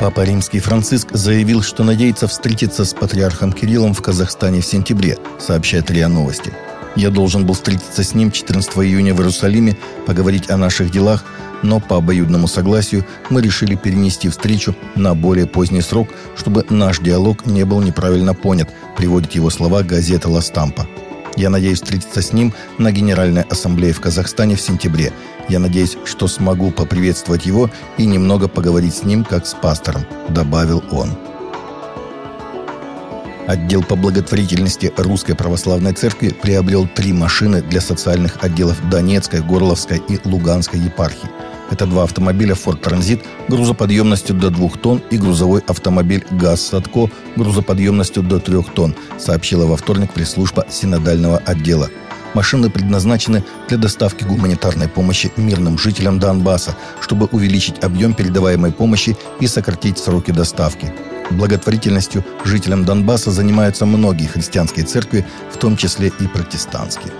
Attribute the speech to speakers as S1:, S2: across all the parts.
S1: Папа Римский Франциск заявил, что надеется встретиться с патриархом Кириллом в Казахстане в сентябре, сообщает РИА Новости. Я должен был встретиться с ним 14 июня в Иерусалиме, поговорить о наших делах, но по обоюдному согласию мы решили перенести встречу на более поздний срок, чтобы наш диалог не был неправильно понят, приводит его слова газета «Ла Стампа». Я надеюсь встретиться с ним на Генеральной Ассамблее в Казахстане в сентябре. Я надеюсь, что смогу поприветствовать его и немного поговорить с ним, как с пастором», — добавил он. Отдел по благотворительности Русской Православной Церкви приобрел три машины для социальных отделов Донецкой, Горловской и Луганской епархий. Это два автомобиля Ford Transit грузоподъемностью до 2 тонн и грузовой автомобиль ГАЗ Садко грузоподъемностью до 3 тонн, сообщила во вторник пресс-служба синодального отдела. Машины предназначены для доставки гуманитарной помощи мирным жителям Донбасса, чтобы увеличить объем передаваемой помощи и сократить сроки доставки. Благотворительностью жителям Донбасса занимаются многие христианские церкви, в том числе и протестантские.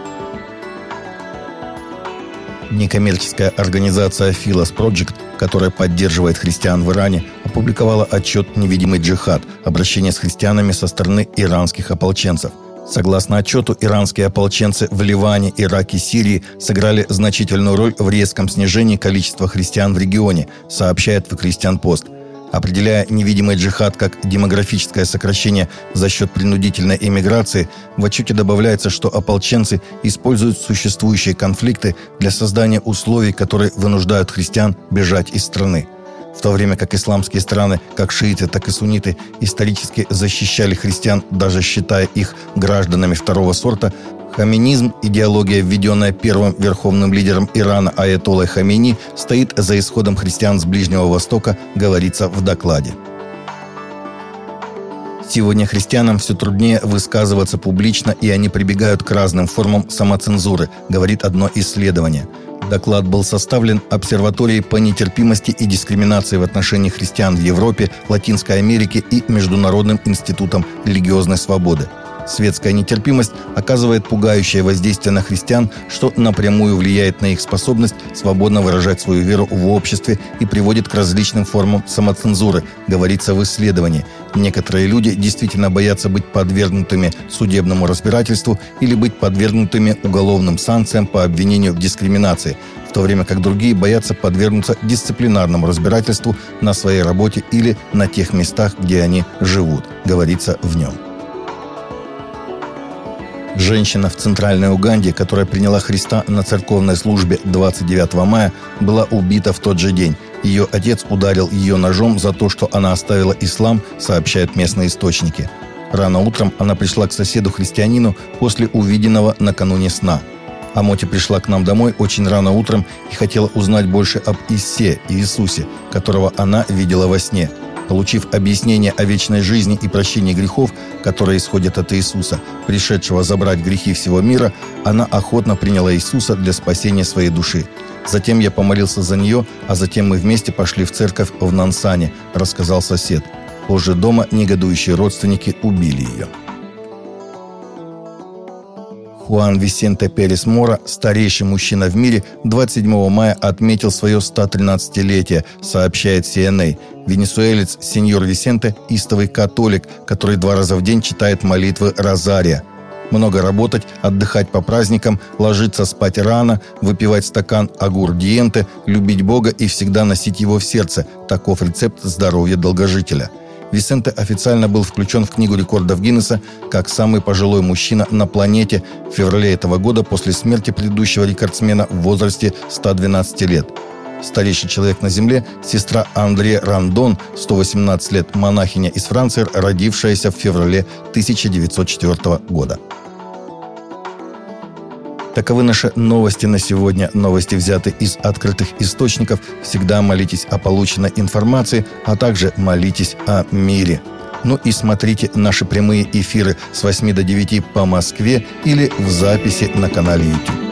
S1: Некоммерческая организация Philos Project, которая поддерживает христиан в Иране, опубликовала отчет «Невидимый джихад. Обращение с христианами со стороны иранских ополченцев». Согласно отчету, иранские ополченцы в Ливане, Ираке, Сирии сыграли значительную роль в резком снижении количества христиан в регионе, сообщает в Христиан Пост – Определяя невидимый джихад как демографическое сокращение за счет принудительной эмиграции, в отчете добавляется, что ополченцы используют существующие конфликты для создания условий, которые вынуждают христиан бежать из страны. В то время как исламские страны, как шииты, так и сунниты, исторически защищали христиан, даже считая их гражданами второго сорта, Хаминизм, идеология, введенная первым верховным лидером Ирана Аятоллой Хамини, стоит за исходом христиан с Ближнего Востока, говорится в докладе. Сегодня христианам все труднее высказываться публично, и они прибегают к разным формам самоцензуры, говорит одно исследование. Доклад был составлен обсерваторией по нетерпимости и дискриминации в отношении христиан в Европе, Латинской Америке и Международным институтом религиозной свободы. Светская нетерпимость оказывает пугающее воздействие на христиан, что напрямую влияет на их способность свободно выражать свою веру в обществе и приводит к различным формам самоцензуры, говорится в исследовании. Некоторые люди действительно боятся быть подвергнутыми судебному разбирательству или быть подвергнутыми уголовным санкциям по обвинению в дискриминации, в то время как другие боятся подвергнуться дисциплинарному разбирательству на своей работе или на тех местах, где они живут, говорится в нем. Женщина в Центральной Уганде, которая приняла Христа на церковной службе 29 мая, была убита в тот же день. Ее отец ударил ее ножом за то, что она оставила ислам, сообщают местные источники. Рано утром она пришла к соседу-христианину после увиденного накануне сна. Амоти пришла к нам домой очень рано утром и хотела узнать больше об Иссе, Иисусе, которого она видела во сне – Получив объяснение о вечной жизни и прощении грехов, которые исходят от Иисуса, пришедшего забрать грехи всего мира, она охотно приняла Иисуса для спасения своей души. Затем я помолился за нее, а затем мы вместе пошли в церковь в Нансане, рассказал сосед. Позже дома негодующие родственники убили ее. Хуан Висенте Перес Мора, старейший мужчина в мире, 27 мая отметил свое 113-летие, сообщает CNA. Венесуэлец сеньор Висенте – истовый католик, который два раза в день читает молитвы Розария. Много работать, отдыхать по праздникам, ложиться спать рано, выпивать стакан агурдиенте, любить Бога и всегда носить его в сердце – таков рецепт здоровья долгожителя – Висенте официально был включен в Книгу рекордов Гиннесса как самый пожилой мужчина на планете в феврале этого года после смерти предыдущего рекордсмена в возрасте 112 лет. Старейший человек на Земле – сестра Андре Рандон, 118 лет, монахиня из Франции, родившаяся в феврале 1904 года. Таковы наши новости на сегодня. Новости взяты из открытых источников. Всегда молитесь о полученной информации, а также молитесь о мире. Ну и смотрите наши прямые эфиры с 8 до 9 по Москве или в записи на канале YouTube.